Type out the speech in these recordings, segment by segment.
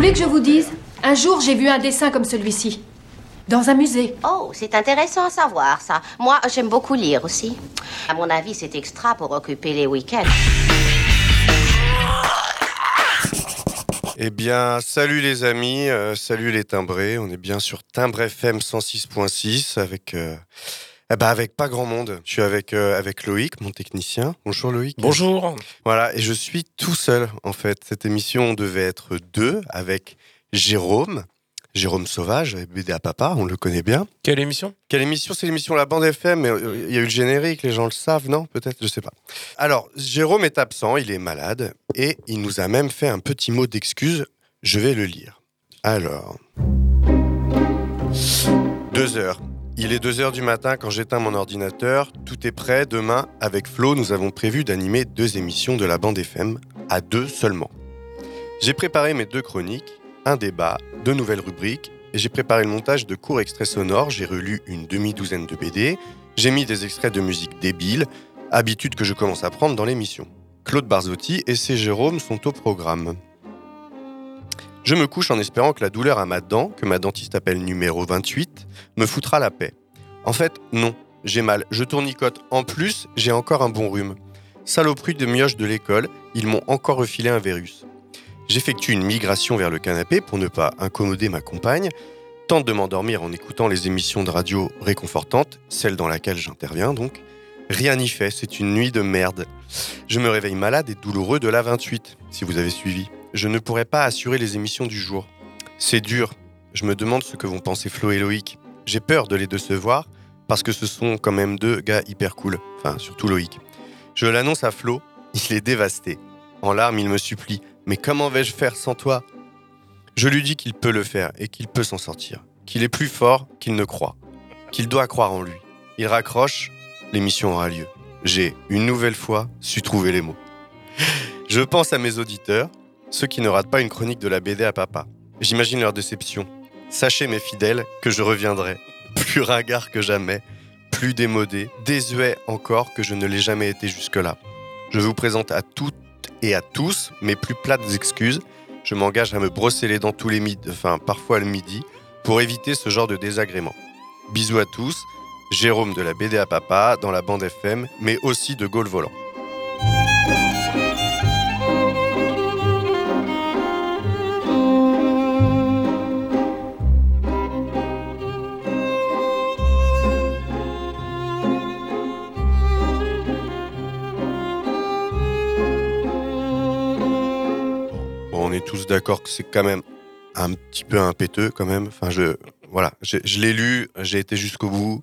voulez que je vous dise? Un jour, j'ai vu un dessin comme celui-ci. Dans un musée. Oh, c'est intéressant à savoir ça. Moi, j'aime beaucoup lire aussi. À mon avis, c'est extra pour occuper les week-ends. Eh bien, salut les amis, euh, salut les timbrés. On est bien sur Timbre FM 106.6 avec, euh, eh ben, avec pas grand monde. Je suis avec, euh, avec Loïc, mon technicien. Bonjour Loïc. Bonjour. Voilà, et je suis tout seul en fait. Cette émission devait être deux avec Jérôme. Jérôme Sauvage, BD à papa, on le connaît bien. Quelle émission? Quelle émission? C'est l'émission La Bande FM, mais euh, il y a eu le générique, les gens le savent, non? Peut-être, je sais pas. Alors, Jérôme est absent, il est malade, et il nous a même fait un petit mot d'excuse. Je vais le lire. Alors. Deux heures. Il est deux heures du matin quand j'éteins mon ordinateur. Tout est prêt. Demain, avec Flo, nous avons prévu d'animer deux émissions de la bande FM, à deux seulement. J'ai préparé mes deux chroniques, un débat, deux nouvelles rubriques, et j'ai préparé le montage de courts extraits sonores. J'ai relu une demi-douzaine de BD. J'ai mis des extraits de musique débile, habitude que je commence à prendre dans l'émission. Claude Barzotti et ses Jérôme sont au programme. Je me couche en espérant que la douleur à ma dent, que ma dentiste appelle numéro 28, me foutra la paix. En fait, non, j'ai mal, je tournicote. En plus, j'ai encore un bon rhume. Saloperie de mioche de l'école, ils m'ont encore refilé un virus. J'effectue une migration vers le canapé pour ne pas incommoder ma compagne, tente de m'endormir en écoutant les émissions de radio réconfortantes, celle dans laquelle j'interviens donc. Rien n'y fait, c'est une nuit de merde. Je me réveille malade et douloureux de la 28, si vous avez suivi. Je ne pourrai pas assurer les émissions du jour. C'est dur. Je me demande ce que vont penser Flo et Loïc. J'ai peur de les décevoir parce que ce sont quand même deux gars hyper cool. Enfin, surtout Loïc. Je l'annonce à Flo, il est dévasté. En larmes, il me supplie. Mais comment vais-je faire sans toi? Je lui dis qu'il peut le faire et qu'il peut s'en sortir. Qu'il est plus fort qu'il ne croit. Qu'il doit croire en lui. Il raccroche, l'émission aura lieu. J'ai, une nouvelle fois, su trouver les mots. Je pense à mes auditeurs, ceux qui ne ratent pas une chronique de la BD à papa. J'imagine leur déception. Sachez, mes fidèles, que je reviendrai, plus ringard que jamais, plus démodé, désuet encore que je ne l'ai jamais été jusque-là. Je vous présente à toutes et à tous mes plus plates excuses. Je m'engage à me brosser les dents tous les midis, enfin parfois le midi, pour éviter ce genre de désagrément. Bisous à tous, Jérôme de la BD à papa dans la bande FM, mais aussi de Gaulle Volant. Tous d'accord que c'est quand même un petit peu impéteux quand même. Enfin, je, voilà, je, je l'ai lu, j'ai été jusqu'au bout.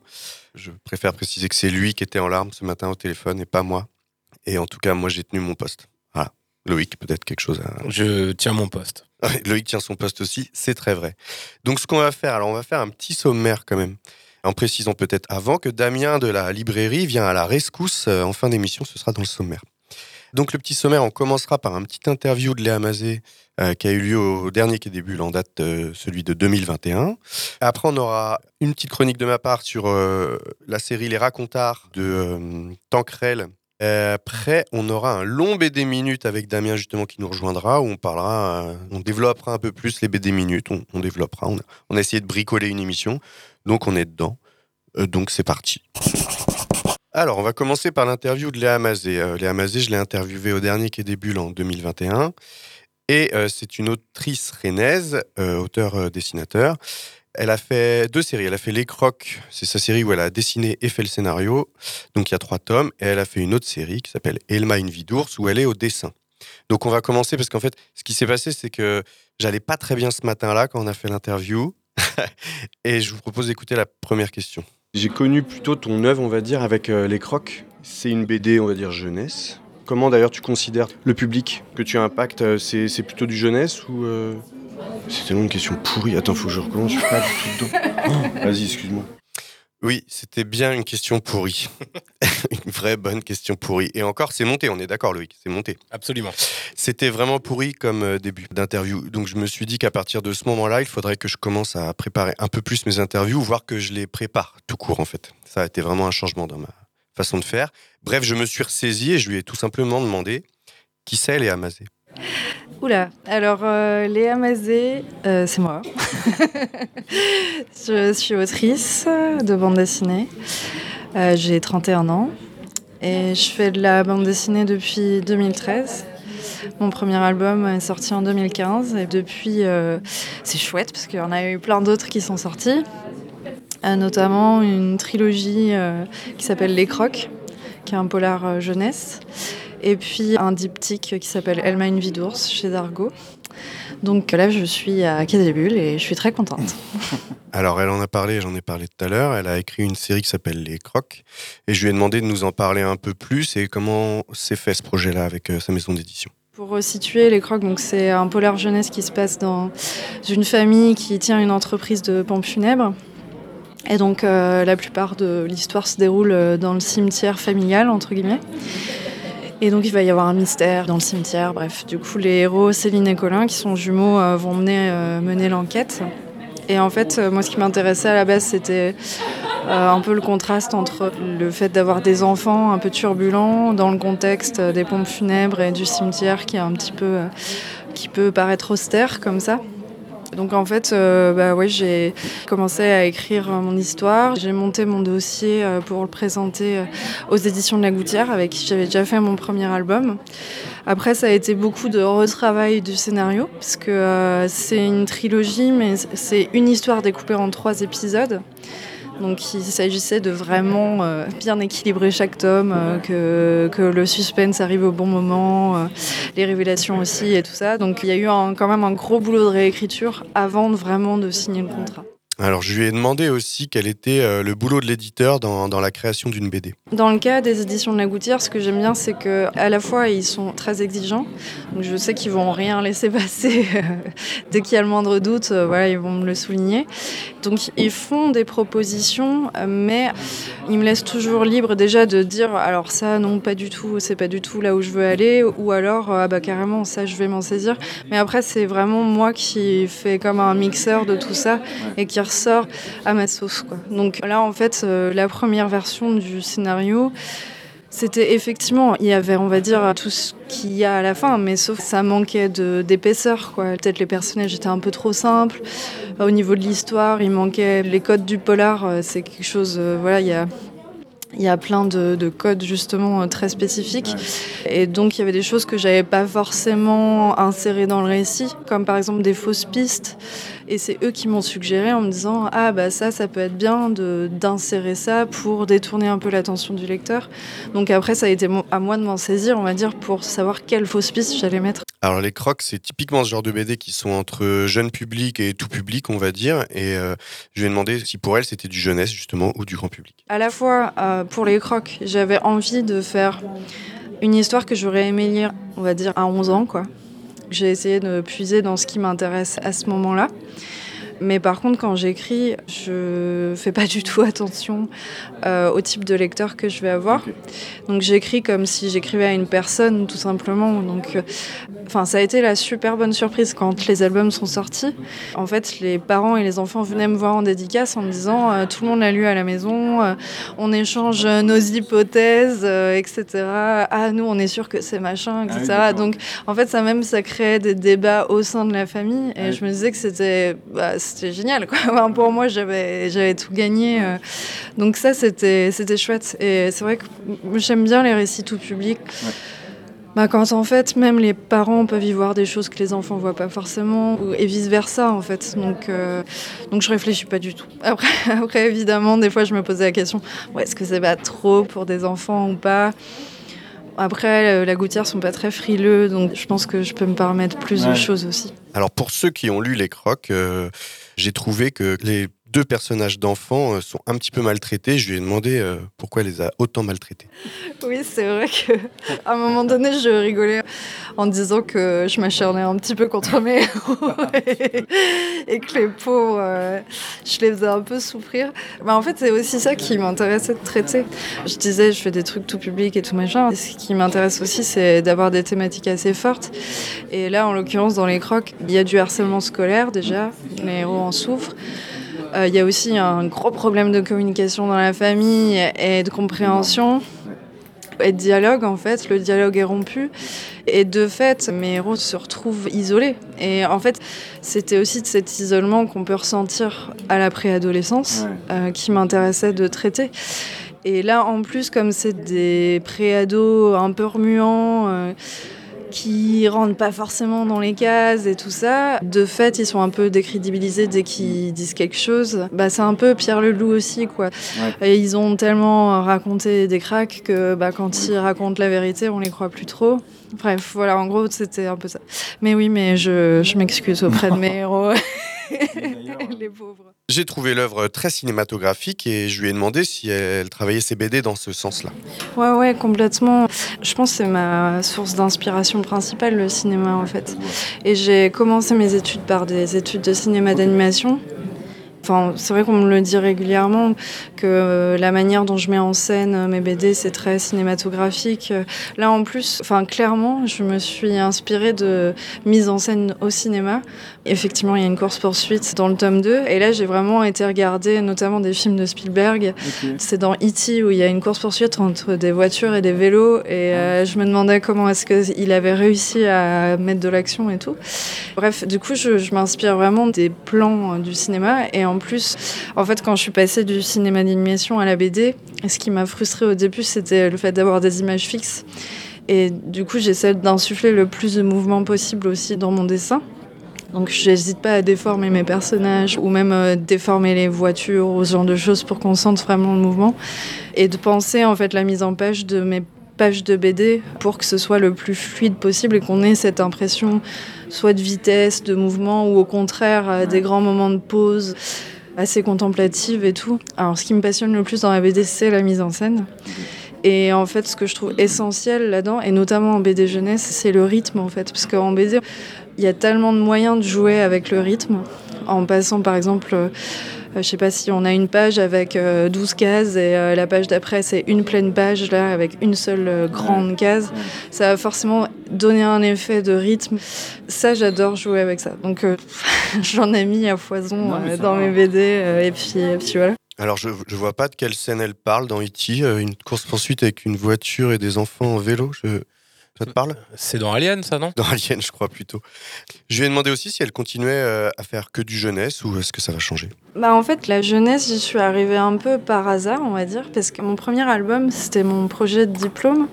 Je préfère préciser que c'est lui qui était en larmes ce matin au téléphone et pas moi. Et en tout cas, moi, j'ai tenu mon poste. Voilà. Loïc, peut-être quelque chose à... Je tiens mon poste. Loïc tient son poste aussi, c'est très vrai. Donc, ce qu'on va faire, alors, on va faire un petit sommaire quand même. En précisant peut-être avant que Damien de la librairie vient à la rescousse euh, en fin d'émission, ce sera dans le sommaire. Donc, le petit sommaire, on commencera par un petit interview de Léa Mazé euh, qui a eu lieu au dernier qui début en date, euh, celui de 2021. Après, on aura une petite chronique de ma part sur euh, la série Les Racontards de. Euh, Après, on aura un long BD minutes avec Damien justement qui nous rejoindra où on parlera, on développera un peu plus les BD minutes. On, développera. On a, on a essayé de bricoler une émission, donc on est dedans. Donc c'est parti. Alors, on va commencer par l'interview de Léa Mazé. Euh, Léa Mazé, je l'ai interviewée au dernier Quai des Bulles en 2021. Et euh, c'est une autrice rennaise, euh, auteur-dessinateur. Elle a fait deux séries. Elle a fait Les Crocs, c'est sa série où elle a dessiné et fait le scénario. Donc il y a trois tomes. Et elle a fait une autre série qui s'appelle Elma une vie d'ours où elle est au dessin. Donc on va commencer parce qu'en fait, ce qui s'est passé, c'est que j'allais pas très bien ce matin-là quand on a fait l'interview. et je vous propose d'écouter la première question. J'ai connu plutôt ton œuvre, on va dire, avec euh, Les Crocs. C'est une BD, on va dire, jeunesse. Comment d'ailleurs tu considères le public que tu impactes euh, C'est c'est plutôt du jeunesse ou euh, C'est tellement une question pourrie. Attends, faut que je recommence. Je suis pas du tout dedans. Oh, Vas-y, excuse-moi. Oui, c'était bien une question pourrie. une vraie bonne question pourrie. Et encore, c'est monté, on est d'accord Loïc, c'est monté. Absolument. C'était vraiment pourri comme euh, début d'interview. Donc je me suis dit qu'à partir de ce moment-là, il faudrait que je commence à préparer un peu plus mes interviews, voire que je les prépare tout court en fait. Ça a été vraiment un changement dans ma façon de faire. Bref, je me suis ressaisi et je lui ai tout simplement demandé qui c'est Léa Mazé. Oula, alors euh, Léa Mazé, euh, c'est moi. je suis autrice de bande dessinée. Euh, J'ai 31 ans et je fais de la bande dessinée depuis 2013. Mon premier album est sorti en 2015 et depuis, c'est chouette parce qu'il y en a eu plein d'autres qui sont sortis, notamment une trilogie qui s'appelle Les Crocs, qui est un polar jeunesse, et puis un diptyque qui s'appelle Elma une vie d'ours chez Dargo. Donc là, je suis à Cadébule et je suis très contente. Alors elle en a parlé, j'en ai parlé tout à l'heure. Elle a écrit une série qui s'appelle Les Crocs et je lui ai demandé de nous en parler un peu plus et comment s'est fait ce projet-là avec euh, sa maison d'édition. Pour resituer les crocs, donc c'est un polar jeunesse qui se passe dans une famille qui tient une entreprise de pompes funèbres. Et donc euh, la plupart de l'histoire se déroule euh, dans le cimetière familial, entre guillemets. Et donc il va y avoir un mystère dans le cimetière. Bref, du coup les héros Céline et Colin, qui sont jumeaux, euh, vont mener, euh, mener l'enquête. Et en fait, euh, moi ce qui m'intéressait à la base, c'était un peu le contraste entre le fait d'avoir des enfants un peu turbulents dans le contexte des pompes funèbres et du cimetière qui peut paraître austère comme ça. Donc en fait, euh, bah ouais, j'ai commencé à écrire mon histoire. J'ai monté mon dossier euh, pour le présenter euh, aux éditions de la Gouttière, avec qui j'avais déjà fait mon premier album. Après, ça a été beaucoup de retravail du scénario, parce que c'est une trilogie, mais c'est une histoire découpée en trois épisodes. Donc il s'agissait de vraiment euh, bien équilibrer chaque tome, euh, que, le suspense arrive au bon moment, euh, les révélations aussi et tout ça. Donc il y a eu quand même un gros boulot de réécriture avant de vraiment de signer le contrat. Alors je lui ai demandé aussi quel était euh, le boulot de l'éditeur dans, dans la création d'une BD. Dans le cas des éditions de la Gouttière, ce que j'aime bien, c'est que à la fois ils sont très exigeants. Donc je sais qu'ils vont rien laisser passer dès qu'il y a le moindre doute. euh, voilà, ils vont me le souligner. Donc ils font des propositions, euh, mais ils me laissent toujours libre déjà de dire alors ça non pas du tout, c'est pas du tout là où je veux aller, ou alors euh, ah bah carrément ça je vais m'en saisir. Mais après c'est vraiment moi qui fais comme un mixeur de tout ça et qui ressort à ma sauce. Quoi. Donc là, en fait, euh, la première version du scénario, c'était effectivement, il y avait, on va dire, tout ce qu'il y a à la fin, mais sauf que ça manquait d'épaisseur. Peut-être les personnages étaient un peu trop simples. Au niveau de l'histoire, il manquait les codes du polar. euh, C'est quelque chose, euh, voilà, il y a. Il y a plein de, de codes justement très spécifiques. Et donc il y avait des choses que j'avais pas forcément insérées dans le récit, comme par exemple des fausses pistes. Et c'est eux qui m'ont suggéré en me disant Ah, bah ça, ça peut être bien d'insérer ça pour détourner un peu l'attention du lecteur. Donc après, ça a été à moi de m'en saisir, on va dire, pour savoir quelle fausse piste j'allais mettre. Alors les crocs, c'est typiquement ce genre de BD qui sont entre jeune public et tout public, on va dire. Et euh, je lui ai demandé si pour elle c'était du jeunesse justement ou du grand public. À la fois, euh, pour les crocs, j'avais envie de faire une histoire que j'aurais aimé lire, on va dire, à 11 ans, quoi. J'ai essayé de puiser dans ce qui m'intéresse à ce moment-là. Mais par contre, quand j'écris, je fais pas du tout attention euh, au type de lecteur que je vais avoir. Donc j'écris comme si j'écrivais à une personne, tout simplement. Donc, euh, enfin, ça a été la super bonne surprise quand les albums sont sortis. En fait, les parents et les enfants venaient me voir en dédicace en me disant euh, tout le monde l'a lu à la maison, on échange nos hypothèses, etc. Ah, nous, on est sûr que c'est machin, etc. Donc, en fait, ça même, ça créait des débats au sein de la famille. Et je me disais que c'était bah, c'était génial. Quoi. Enfin, pour moi, j'avais tout gagné. euh. Donc ça, c'était chouette. Et c'est vrai que j'aime bien les récits tout public. Bah, quand en fait, même les parents peuvent y voir des choses que les enfants voient pas forcément, et vice versa en fait. Donc, euh, donc je réfléchis pas du tout. Après, après évidemment, des fois, je me posais la question ouais, est-ce que c'est pas trop pour des enfants ou pas? Après, euh, la gouttière sont pas très frileux, donc je pense que je peux me permettre plus de choses aussi. Alors pour ceux qui ont lu les crocs, euh, j'ai trouvé que les deux personnages d'enfants euh, sont un petit peu maltraités. Je lui ai demandé euh, pourquoi elle les a autant maltraités. Oui, c'est vrai que à un moment donné, je rigolais en disant que je m'acharnais un petit peu contre mes héros et, que les pauvres, euh, je les faisais un peu souffrir. Bah, en fait, c'est aussi ça qui m'intéressait de traiter. Je disais, je fais des trucs tout public et tout machin. Ce qui m'intéresse aussi, c'est d'avoir des thématiques assez fortes. Et là, en l'occurrence, dans les crocs, il y a du harcèlement scolaire déjà. Les héros en souffrent. Euh, Il y a aussi un gros problème de communication dans la famille et de compréhension et de dialogue en fait. Le dialogue est rompu et de fait, mes héros se retrouvent isolés. Et en fait, c'était aussi de cet isolement qu'on peut ressentir à la préadolescence euh, qui m'intéressait de traiter. Et là, en plus, comme c'est des préados un peu remuants. euh, qui rentrent pas forcément dans les cases et tout ça. De fait, ils sont un peu décrédibilisés dès qu'ils disent quelque chose. Bah, c'est un peu Pierre Leloup aussi, quoi. Et ils ont tellement raconté des cracks que bah, quand ils racontent la vérité, on les croit plus trop. Bref, voilà, en gros, c'était un peu ça. Mais oui, mais je, je m'excuse auprès de mes héros. les pauvres. J'ai trouvé l'œuvre très cinématographique et je lui ai demandé si elle travaillait ses BD dans ce sens-là. Ouais, ouais, complètement. Je pense que c'est ma source d'inspiration principale, le cinéma, en fait. Et j'ai commencé mes études par des études de cinéma d'animation. Enfin, c'est vrai qu'on me le dit régulièrement que la manière dont je mets en scène mes BD, c'est très cinématographique. Là, en plus, enfin, clairement, je me suis inspirée de mise en scène au cinéma. Effectivement, il y a une course-poursuite dans le tome 2. Et là, j'ai vraiment été regarder notamment des films de Spielberg. C'est dans E.T. où il y a une course-poursuite entre des voitures et des vélos. Et euh, je me demandais comment est-ce qu'il avait réussi à mettre de l'action et tout. Bref, du coup, je, je m'inspire vraiment des plans euh, du cinéma. Et en plus, en fait, quand je suis passée du cinéma d'animation à la BD, ce qui m'a frustrée au début, c'était le fait d'avoir des images fixes. Et du coup, j'essaie d'insuffler le plus de mouvement possible aussi dans mon dessin. Donc j'hésite pas à déformer mes personnages ou même euh, déformer les voitures ou ce genre de choses pour qu'on sente vraiment le mouvement et de penser en fait la mise en page de mes pages de BD pour que ce soit le plus fluide possible et qu'on ait cette impression soit de vitesse, de mouvement ou au contraire euh, des grands moments de pause assez contemplative et tout. Alors ce qui me passionne le plus dans la BD c'est la mise en scène. Et en fait, ce que je trouve essentiel là-dedans, et notamment en BD jeunesse, c'est le rythme en fait. Parce qu'en BD, il y a tellement de moyens de jouer avec le rythme. En passant par exemple, je sais pas si on a une page avec euh, 12 cases et euh, la page d'après c'est une pleine page là avec une seule euh, grande case. Ça va forcément donner un effet de rythme. Ça, j'adore jouer avec ça. Donc euh, j'en ai mis à foison euh, dans mes BD euh, et, puis, et puis voilà. Alors, je, je vois pas de quelle scène elle parle dans E.T. euh, Une course-poursuite avec une voiture et des enfants en vélo. Je... Ça te parle? C'est dans Alien, ça, non? Dans Alien, je crois plutôt. Je lui ai demandé aussi si elle continuait euh, à faire que du jeunesse ou est-ce que ça va changer? Bah en fait, la jeunesse, j'y suis arrivée un peu par hasard, on va dire, parce que mon premier album, c'était mon projet de diplôme.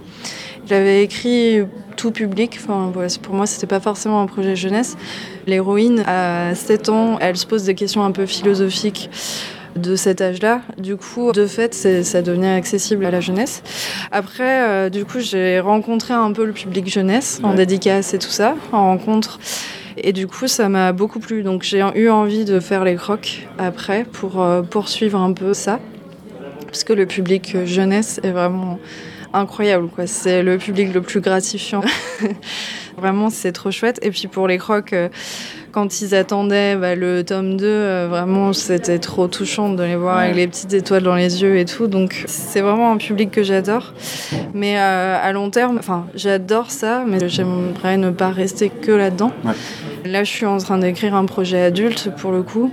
J'avais écrit tout public, enfin, voilà, c'est- pour moi, c'était pas forcément un projet jeunesse. L'héroïne, à 7 ans, elle se pose des questions un peu philosophiques de cet âge-là. Du coup, de fait, ça devenait accessible à la jeunesse. Après, euh, du coup, j'ai rencontré un peu le public jeunesse en dédicace et tout ça, en rencontre. Et du coup, ça m'a beaucoup plu. Donc, j'ai eu envie de faire les crocs après pour euh, poursuivre un peu ça. Parce que le public jeunesse est vraiment incroyable. quoi. C'est le public le plus gratifiant. vraiment, c'est trop chouette. Et puis pour les crocs, euh, quand ils attendaient bah, le tome 2, euh, vraiment, c'était trop touchant de les voir avec les petites étoiles dans les yeux et tout. Donc, c'est vraiment un public que j'adore. Mais euh, à long terme, enfin, j'adore ça, mais j'aimerais ne pas rester que là-dedans. Là, je suis en train d'écrire un projet adulte pour le coup.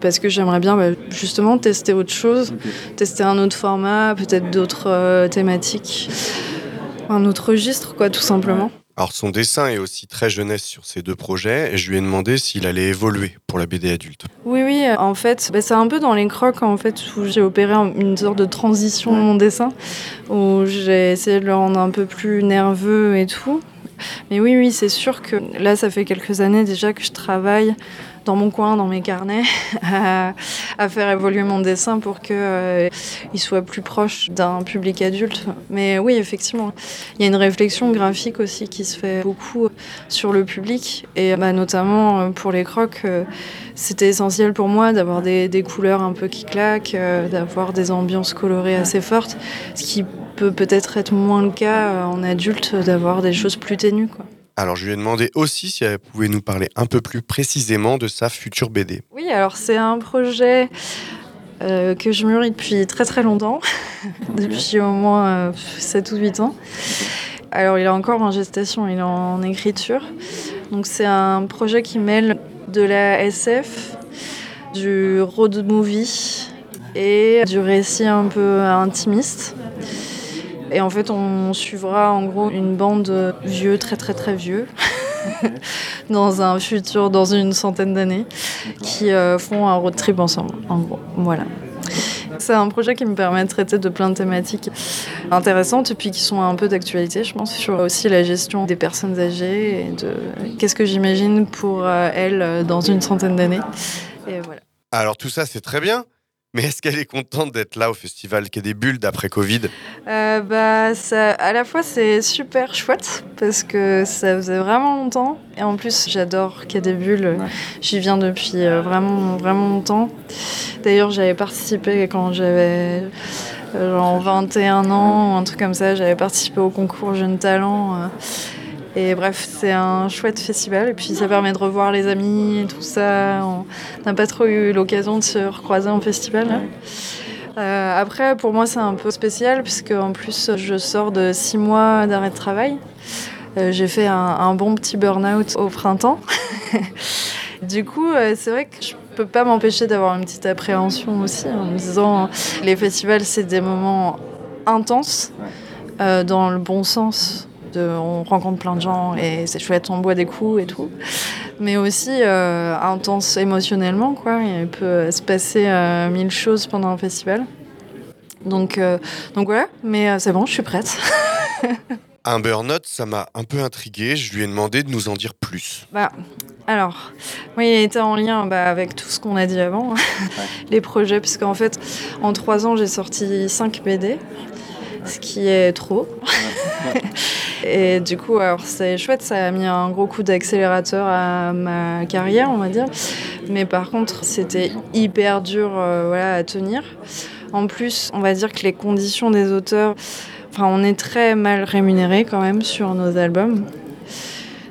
Parce que j'aimerais bien bah, justement tester autre chose, tester un autre format, peut-être d'autres euh, thématiques, un autre registre, quoi, tout simplement. Alors, son dessin est aussi très jeunesse sur ces deux projets et je lui ai demandé s'il allait évoluer pour la BD adulte. Oui, oui, en fait, bah, c'est un peu dans les crocs en fait, où j'ai opéré un- une sorte de transition de mon dessin, où j'ai essayé de le rendre un peu plus nerveux et tout. Mais oui, oui, c'est sûr que là, ça fait quelques années déjà que je travaille dans mon coin, dans mes carnets, à, faire évoluer mon dessin pour qu'il euh, soit plus proche d'un public adulte. Mais oui, effectivement, il y a une réflexion graphique aussi qui se fait beaucoup sur le public, et bah, notamment euh, pour les crocs. euh, c'était essentiel pour moi d'avoir des, couleurs un peu qui claquent, d'avoir des ambiances colorées assez fortes, ce qui peut peut-être être moins le cas euh, en adulte, d'avoir des choses plus ténues. Quoi. Alors je lui ai demandé aussi si elle pouvait nous parler un peu plus précisément de sa future BD. Oui, alors c'est un projet euh, que je mûris depuis très très longtemps, depuis au moins euh, 7 ou 8 ans. Alors il est encore en gestation, il est en écriture. Donc c'est un projet qui mêle de la SF, du road movie et du récit un peu intimiste. Et en fait, on suivra en gros une bande de vieux, très très très vieux, dans un futur, dans une centaine d'années, qui euh, font un road trip ensemble, en gros. Voilà. C'est un projet qui me permet de traiter de plein de thématiques intéressantes et puis qui sont un peu d'actualité, je pense, sur aussi la gestion des personnes âgées et de qu'est-ce que j'imagine pour euh, elles dans une centaine d'années. Et voilà. Alors tout ça c'est très bien, mais est-ce qu'elle est contente d'être là au festival Quai des Bulles d'après Covid Euh, bah, ça, à la fois, c'est super chouette parce que ça faisait vraiment longtemps. Et en plus, j'adore Quai des Bulles. J'y viens depuis euh, vraiment, vraiment longtemps. D'ailleurs, j'avais participé quand j'avais euh, genre 21 ans, un truc comme ça. J'avais participé au concours Jeunes Talents. Et bref, c'est un chouette festival. Et puis, ça permet de revoir les amis et tout ça. On n'a pas trop eu l'occasion de se recroiser en festival. Euh, après, pour moi, c'est un peu spécial puisque en plus, je sors de six mois d'arrêt de travail. Euh, J'ai fait un, bon petit burn-out au printemps. du coup, euh, c'est vrai que je peux pas m'empêcher d'avoir une petite appréhension aussi en me disant les festivals, c'est des moments intenses dans le bon sens. On rencontre plein de gens et c'est chouette, on boit des coups et tout. Mais aussi euh, intense émotionnellement, quoi. Il peut se passer euh, mille choses pendant un festival. Donc, euh, donc voilà, mais c'est bon, je suis prête. Un burn-out, ça m'a un peu intrigué, je lui ai demandé de nous en dire plus. Bah, alors, oui, il était en lien bah, avec tout ce qu'on a dit avant, les projets, puisqu'en fait, en trois ans, j'ai sorti 5 BD, ce qui est trop. Et du coup, alors c'est chouette, ça a mis un gros coup d'accélérateur à ma carrière, on va dire. Mais par contre, c'était hyper dur euh, voilà, à tenir. En plus, on va dire que les conditions des auteurs, enfin, on est très mal rémunérés quand même sur nos albums.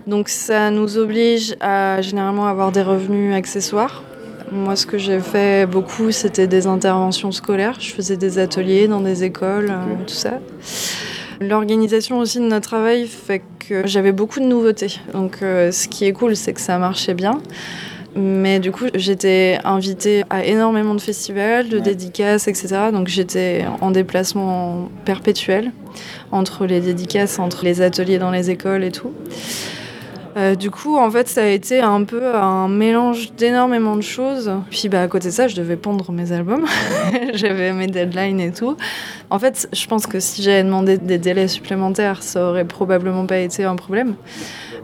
Donc ça nous oblige à généralement avoir des revenus accessoires. Moi, ce que j'ai fait beaucoup, c'était des interventions scolaires. Je faisais des ateliers dans des écoles, euh, tout ça. L'organisation aussi de notre travail fait que j'avais beaucoup de nouveautés. Donc euh, ce qui est cool, c'est que ça marchait bien. Mais du coup, j'étais invitée à énormément de festivals, de dédicaces, etc. Donc j'étais en déplacement perpétuel entre les dédicaces, entre les ateliers dans les écoles et tout. Euh, du coup, en fait, ça a été un peu un mélange d'énormément de choses. Puis, bah, à côté de ça, je devais pondre mes albums. J'avais mes deadlines et tout. En fait, je pense que si j'avais demandé des délais supplémentaires, ça aurait probablement pas été un problème.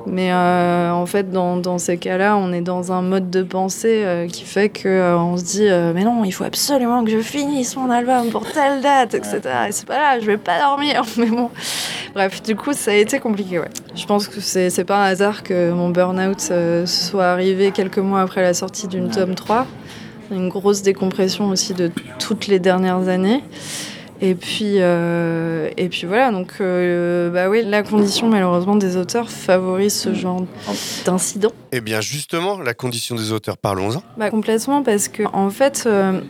Mais euh, en fait, dans, dans ces cas-là, on est dans un mode de pensée euh, qui fait que euh, se dit euh, mais non, il faut absolument que je finisse mon album pour telle date, etc. Et c'est pas là, je vais pas dormir. Mais bon, bref, du coup, ça a été compliqué. Ouais. Je pense que c'est c'est pas un hasard que mon burn-out soit arrivé quelques mois après la sortie d'une tome 3. Une grosse décompression aussi de toutes les dernières années. Et puis, euh, et puis voilà, donc euh, bah oui, la condition malheureusement des auteurs favorise ce genre d'incident. Eh bien justement, la condition des auteurs, parlons-en. Bah, complètement parce que en fait, euh,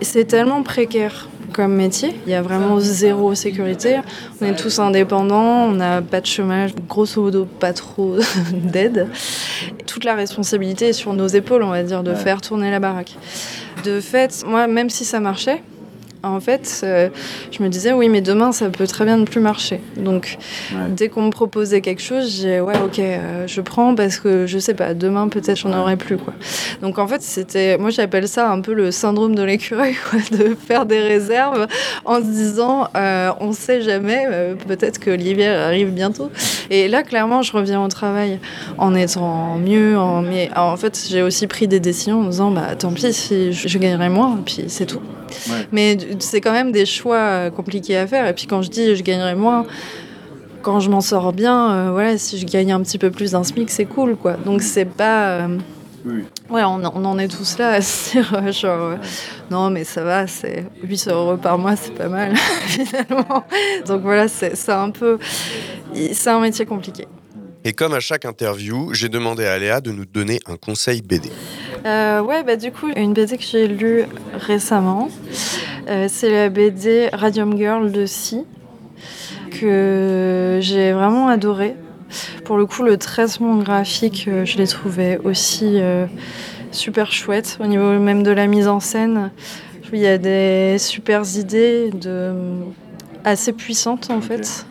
c'est tellement précaire comme métier. Il y a vraiment zéro sécurité. On est tous indépendants, on n'a pas de chômage, grosso modo pas trop d'aide. Toute la responsabilité est sur nos épaules, on va dire, de faire tourner la baraque. De fait, moi, même si ça marchait, En fait, euh, je me disais, oui, mais demain, ça peut très bien ne plus marcher. Donc, dès qu'on me proposait quelque chose, j'ai, ouais, ok, euh, je prends parce que je sais pas, demain, peut-être, j'en aurai plus, quoi. Donc, en fait, c'était, moi, j'appelle ça un peu le syndrome de l'écureuil, de faire des réserves en se disant, euh, on sait jamais, euh, peut-être que l'hiver arrive bientôt. Et là, clairement, je reviens au travail en étant mieux, en, mais en fait, j'ai aussi pris des décisions en me disant, bah, tant pis si je, je gagnerai moins, puis c'est tout. Mais c'est quand même des choix euh, compliqués à faire. Et puis quand je dis je gagnerai moins, quand je m'en sors bien, euh, voilà, si je gagne un petit peu plus d'un SMIC, c'est cool, quoi. Donc c'est pas. euh, Ouais, on, on en est tous là à se dire, genre, non, mais ça va, c'est 800 euros par mois, c'est pas mal, finalement. Donc voilà, c'est c'est un peu. C'est un métier compliqué. Et comme à chaque interview, j'ai demandé à Léa de nous donner un conseil BD. Euh, ouais, bah du coup, une BD que j'ai lue récemment, euh, c'est la BD Radium Girl de Si, que j'ai vraiment adoré. Pour le coup, le traitement graphique, euh, je l'ai trouvé aussi euh, super chouette, au niveau même de la mise en scène. Il y a des super idées de... assez puissantes en fait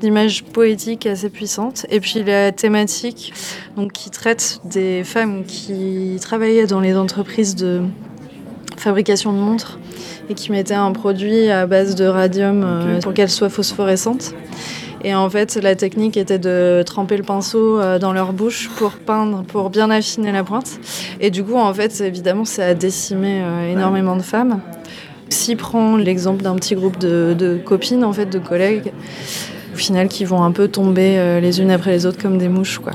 d'images poétiques assez puissantes. Et puis la thématique donc, qui traite des femmes qui travaillaient dans les entreprises de fabrication de montres et qui mettaient un produit à base de radium euh, pour qu'elle soit phosphorescente. Et en fait, la technique était de tremper le pinceau euh, dans leur bouche pour peindre, pour bien affiner la pointe. Et du coup, en fait, évidemment, ça a décimé euh, énormément de femmes. Si prend l'exemple d'un petit groupe de, de copines, en fait, de collègues, au final qui vont un peu tomber euh, les unes après les autres comme des mouches quoi.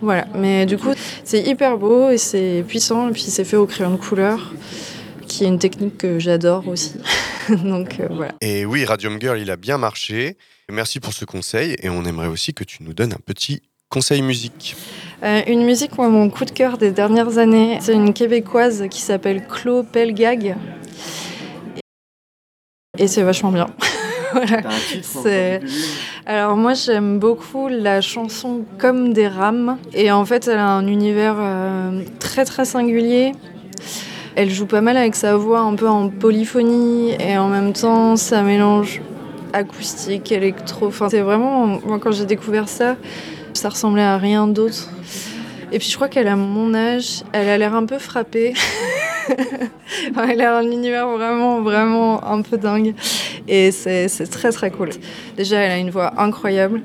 Voilà, mais du coup c'est hyper beau et c'est puissant et puis c'est fait au crayon de couleur qui est une technique que j'adore aussi. Donc euh, voilà. Et oui, Radium Girl, il a bien marché. Merci pour ce conseil et on aimerait aussi que tu nous donnes un petit conseil musique. Euh, une musique, moi, mon coup de cœur des dernières années, c'est une québécoise qui s'appelle Chlo Pelgag. Et c'est vachement bien. voilà. C'est- Alors moi j'aime beaucoup la chanson Comme des rames et en fait elle a un univers euh, très très singulier. Elle joue pas mal avec sa voix un peu en polyphonie et en même temps ça mélange acoustique, électro. Enfin c'est vraiment moi quand j'ai découvert ça, ça ressemblait à rien d'autre. Et puis je crois qu'elle a mon âge, elle a l'air un peu frappée. Elle a un univers vraiment, vraiment un peu dingue. Et c'est très, très cool. Déjà, elle a une voix incroyable.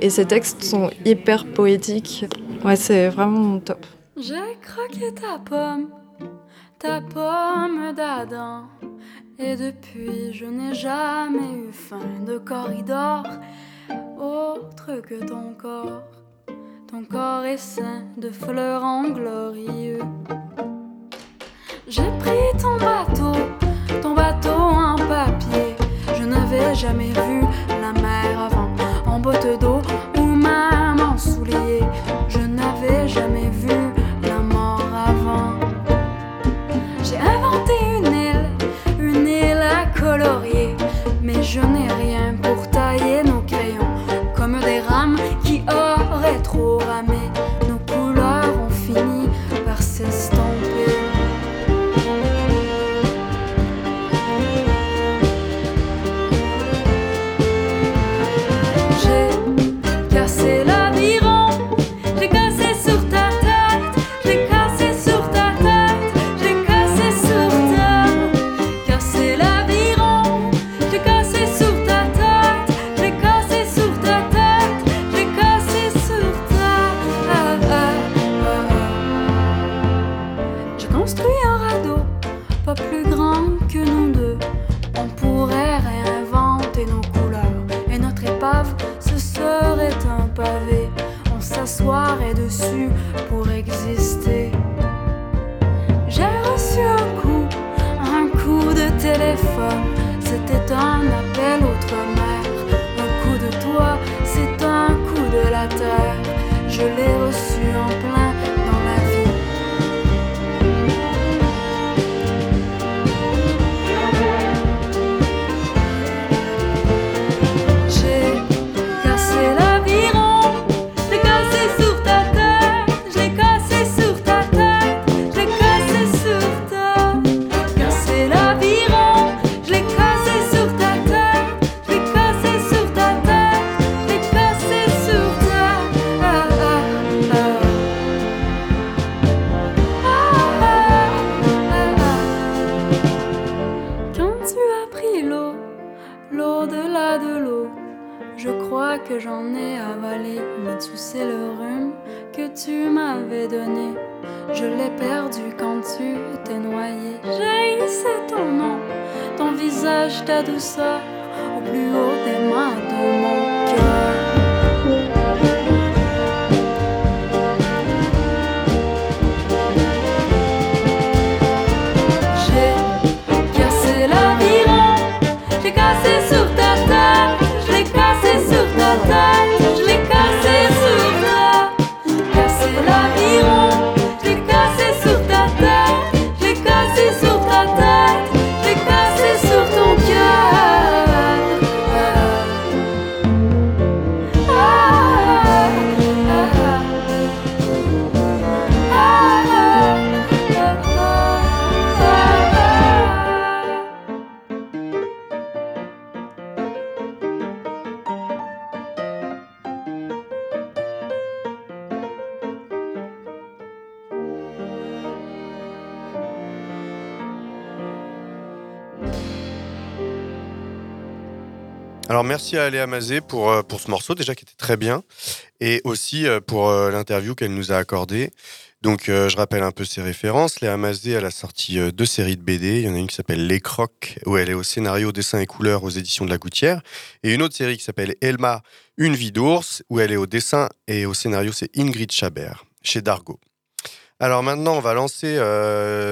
Et ses textes sont hyper poétiques. Ouais, c'est vraiment top. J'ai croqué ta pomme, ta pomme d'Adam. Et depuis, je n'ai jamais eu faim de corridor autre que ton corps. Ton corps est sain de fleurs en glorieux. J'ai pris ton bateau, ton bateau en papier. Je n'avais jamais vu la mer avant en botte d'eau ou même en souliers. Je n'avais jamais vu merci à Léa Mazé pour, euh, pour ce morceau déjà qui était très bien et aussi euh, pour euh, l'interview qu'elle nous a accordée. Donc je rappelle un peu ses références. Léa Mazé, elle a sorti deux séries de BD. Il y en a une qui s'appelle Les Crocs où elle est au scénario, dessin et couleurs aux éditions de La Gouttière et une autre série qui s'appelle Elma, une vie d'ours où elle est au dessin et au scénario c'est Ingrid Chabert chez Dargo. Alors maintenant on va lancer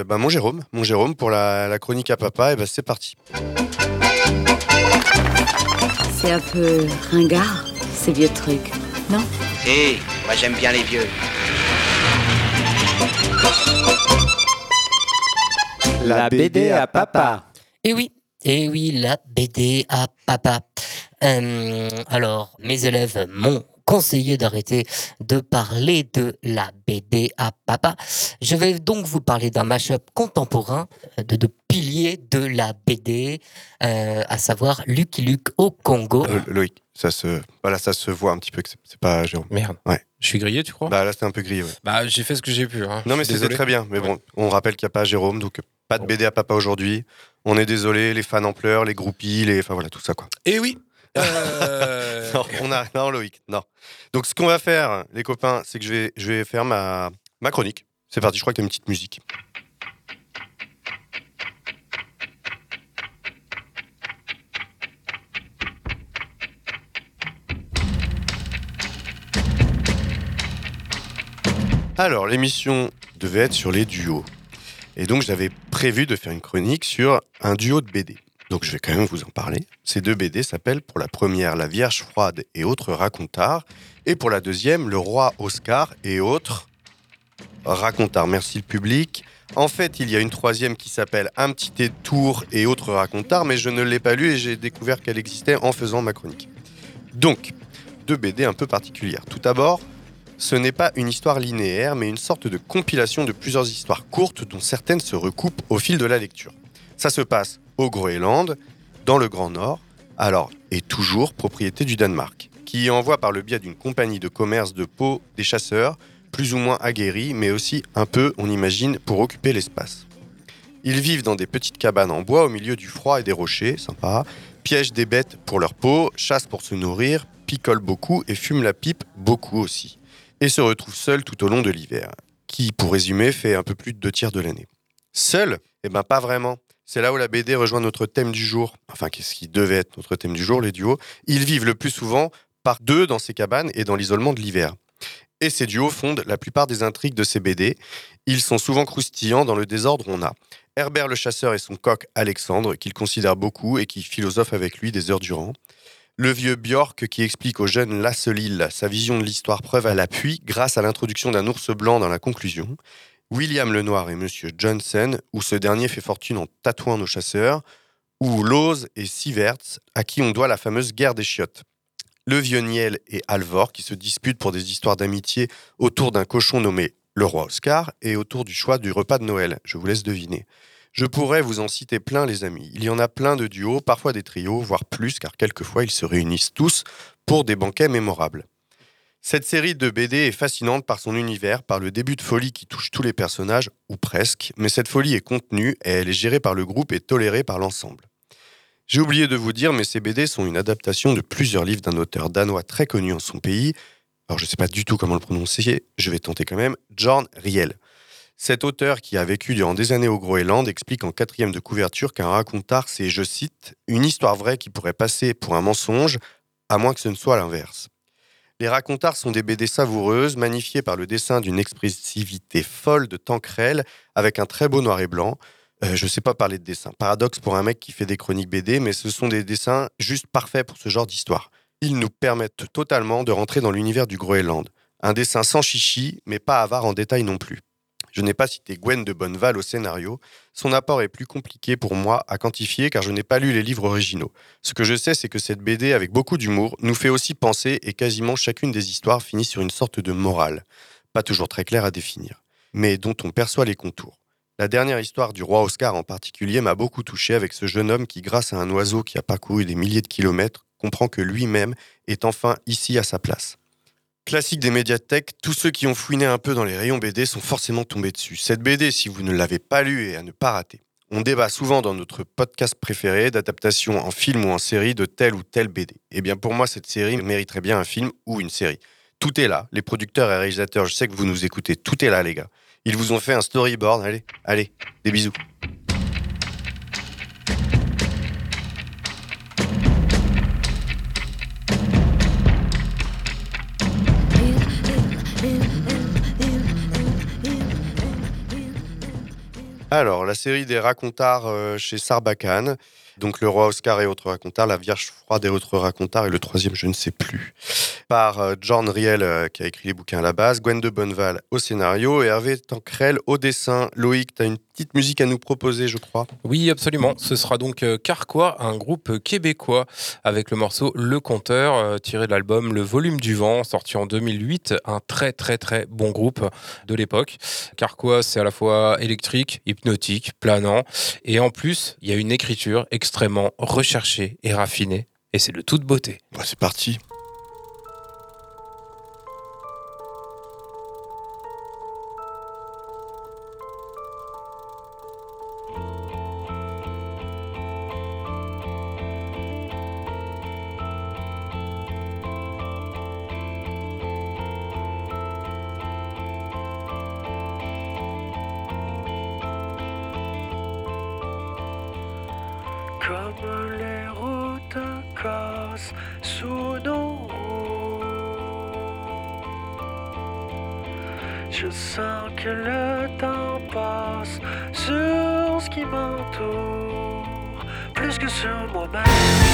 bah, mon Jérôme, mon Jérôme pour la, la chronique à papa et ben c'est parti. C'est un peu ringard, ces vieux trucs, non? Hé, moi j'aime bien les vieux. La BD à papa. Eh oui, eh oui, la BD à papa. Euh, alors, mes élèves m'ont conseillé d'arrêter de parler de la BD à papa. Je vais donc vous parler d'un mashup contemporain de, de piliers de la BD, euh, à savoir Lucky Luke au Congo. Euh, Loïc, ça se, voilà, ça se voit un petit peu que c'est- pas Jérôme. Merde. Ouais. Je suis grillé, tu crois? Bah là c'était un peu ouais. Bah, j'ai fait ce que j'ai pu. hein. Non mais c'était très bien. Mais bon, on rappelle qu'il n'y a pas Jérôme, donc pas de BD à papa aujourd'hui. On est désolé, les fans en pleurs, les groupies, les, enfin voilà tout ça quoi. Eh oui. Euh, Non, on a, non Loïc, non. Donc ce qu'on va faire, les copains, c'est que je vais, je vais faire ma, ma chronique. C'est parti. Je crois qu'il y a une petite musique. Alors, l'émission devait être sur les duos. Et donc, j'avais prévu de faire une chronique sur un duo de BD. Donc, je vais quand même vous en parler. Ces deux BD s'appellent pour la première La Vierge froide et autres racontards. Et pour la deuxième, Le Roi Oscar et autres racontards. Merci le public. En fait, il y a une troisième qui s'appelle Un petit détour et autres racontards, mais je ne l'ai pas lue et j'ai découvert qu'elle existait en faisant ma chronique. Donc, deux BD un peu particulières. Tout d'abord, ce n'est pas une histoire linéaire, mais une sorte de compilation de plusieurs histoires courtes dont certaines se recoupent au fil de la lecture. Ça se passe au Groenland, dans le Grand Nord, alors, et toujours propriété du Danemark, qui y envoie par le biais d'une compagnie de commerce de peau des chasseurs, plus ou moins aguerris, mais aussi un peu, on imagine, pour occuper l'espace. Ils vivent dans des petites cabanes en bois au milieu du froid et des rochers, sympa, piègent des bêtes pour leur peau, chassent pour se nourrir, picolent beaucoup et fument la pipe beaucoup aussi et se retrouve seul tout au long de l'hiver, qui, pour résumer, fait un peu plus de deux tiers de l'année. Seul Eh ben pas vraiment. C'est là où la BD rejoint notre thème du jour. Enfin, qu'est-ce qui devait être notre thème du jour, les duos Ils vivent le plus souvent par deux dans ces cabanes et dans l'isolement de l'hiver. Et ces duos fondent la plupart des intrigues de ces BD. Ils sont souvent croustillants dans le désordre on a. Herbert le chasseur et son coq Alexandre, qu'il considère beaucoup et qui philosophe avec lui des heures durant. Le vieux Björk qui explique au jeune Lasselil sa vision de l'histoire preuve à l'appui grâce à l'introduction d'un ours blanc dans la conclusion. William le Noir et Monsieur Johnson, où ce dernier fait fortune en tatouant nos chasseurs. Ou Lose et Sieverts, à qui on doit la fameuse guerre des chiottes. Le vieux Niel et Alvor qui se disputent pour des histoires d'amitié autour d'un cochon nommé le roi Oscar et autour du choix du repas de Noël. Je vous laisse deviner. Je pourrais vous en citer plein, les amis. Il y en a plein de duos, parfois des trios, voire plus, car quelquefois ils se réunissent tous pour des banquets mémorables. Cette série de BD est fascinante par son univers, par le début de folie qui touche tous les personnages, ou presque, mais cette folie est contenue et elle est gérée par le groupe et tolérée par l'ensemble. J'ai oublié de vous dire, mais ces BD sont une adaptation de plusieurs livres d'un auteur danois très connu en son pays. Alors je ne sais pas du tout comment le prononcer, je vais tenter quand même. Jorn Riel. Cet auteur, qui a vécu durant des années au Groenland, explique en quatrième de couverture qu'un racontard, c'est, je cite, une histoire vraie qui pourrait passer pour un mensonge, à moins que ce ne soit l'inverse. Les racontards sont des BD savoureuses, magnifiées par le dessin d'une expressivité folle de Tanquerel, avec un très beau noir et blanc. Euh, je ne sais pas parler de dessin. Paradoxe pour un mec qui fait des chroniques BD, mais ce sont des dessins juste parfaits pour ce genre d'histoire. Ils nous permettent totalement de rentrer dans l'univers du Groenland. Un dessin sans chichi, mais pas avare en détail non plus. Je n'ai pas cité Gwen de Bonneval au scénario. Son apport est plus compliqué pour moi à quantifier car je n'ai pas lu les livres originaux. Ce que je sais, c'est que cette BD, avec beaucoup d'humour, nous fait aussi penser et quasiment chacune des histoires finit sur une sorte de morale. Pas toujours très claire à définir, mais dont on perçoit les contours. La dernière histoire du roi Oscar en particulier m'a beaucoup touché avec ce jeune homme qui, grâce à un oiseau qui a parcouru des milliers de kilomètres, comprend que lui-même est enfin ici à sa place. Classique des médiathèques, tous ceux qui ont fouiné un peu dans les rayons BD sont forcément tombés dessus. Cette BD, si vous ne l'avez pas lue et à ne pas rater. On débat souvent dans notre podcast préféré d'adaptation en film ou en série de telle ou telle BD. Eh bien pour moi, cette série mériterait bien un film ou une série. Tout est là, les producteurs et réalisateurs, je sais que vous nous écoutez, tout est là les gars. Ils vous ont fait un storyboard, allez, allez, des bisous. Alors, la série des racontards euh, chez Sarbacane. Donc, Le Roi Oscar et autres racontards, La Vierge froide et autres racontards, et le troisième, je ne sais plus. Par euh, John Riel, euh, qui a écrit les bouquins à la base, Gwen de Bonneval au scénario et Hervé Tancrel au dessin. Loïc, tu as une petite musique à nous proposer, je crois. Oui, absolument. Ce sera donc Carquois, un groupe québécois, avec le morceau Le Compteur, tiré de l'album Le Volume du Vent, sorti en 2008. Un très, très, très bon groupe de l'époque. Carquois, c'est à la fois électrique, hypnotique, planant. Et en plus, il y a une écriture extrêmement recherchée et raffinée. Et c'est de toute beauté. Bah, c'est parti. Je sens que le temps passe sur ce qui m'entoure, plus que sur moi-même.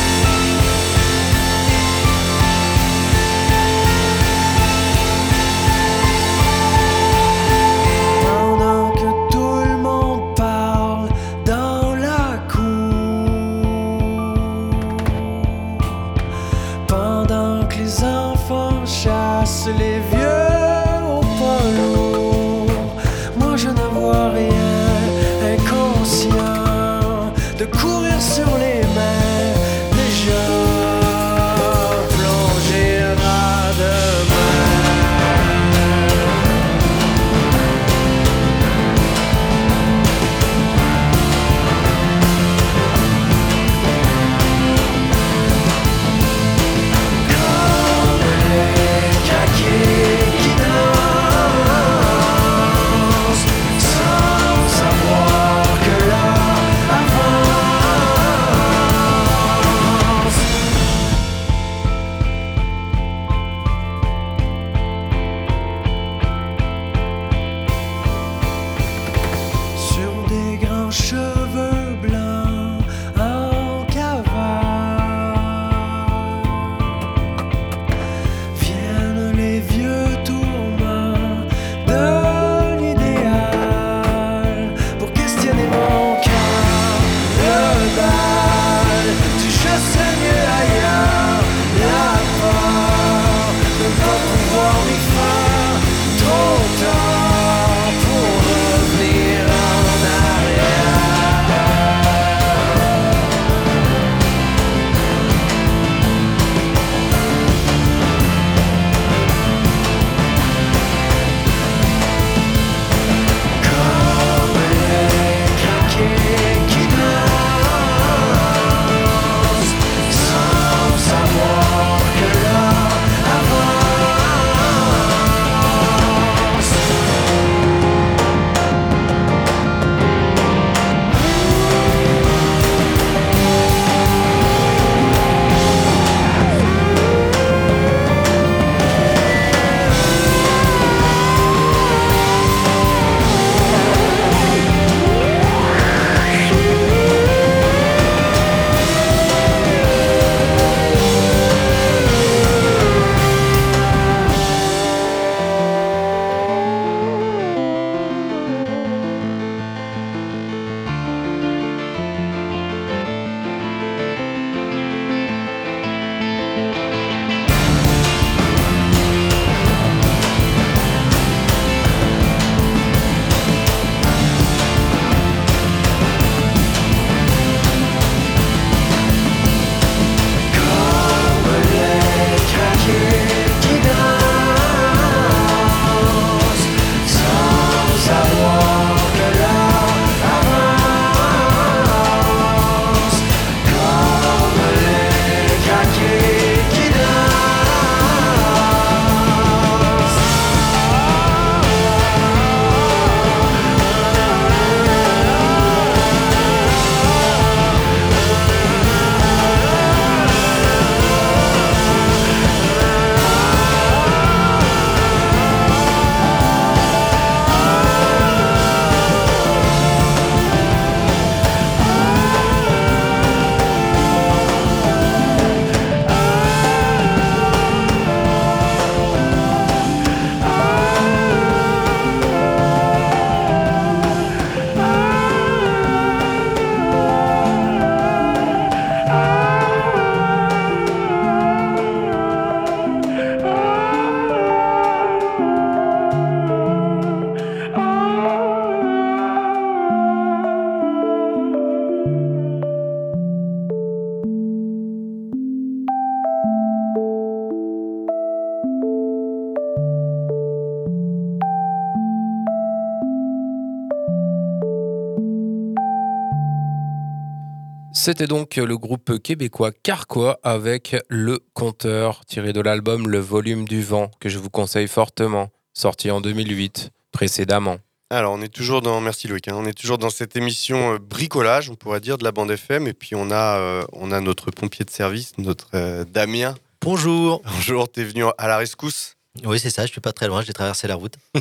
C'était donc le groupe québécois Carquois avec Le Compteur, tiré de l'album Le Volume du Vent, que je vous conseille fortement, sorti en 2008, précédemment. Alors, on est toujours dans, merci Loïc, hein, on est toujours dans cette émission euh, bricolage, on pourrait dire, de la bande FM. Et puis, on a, euh, on a notre pompier de service, notre euh, Damien. Bonjour. Bonjour, t'es venu à la rescousse. Oui, c'est ça, je suis pas très loin, j'ai traversé la route.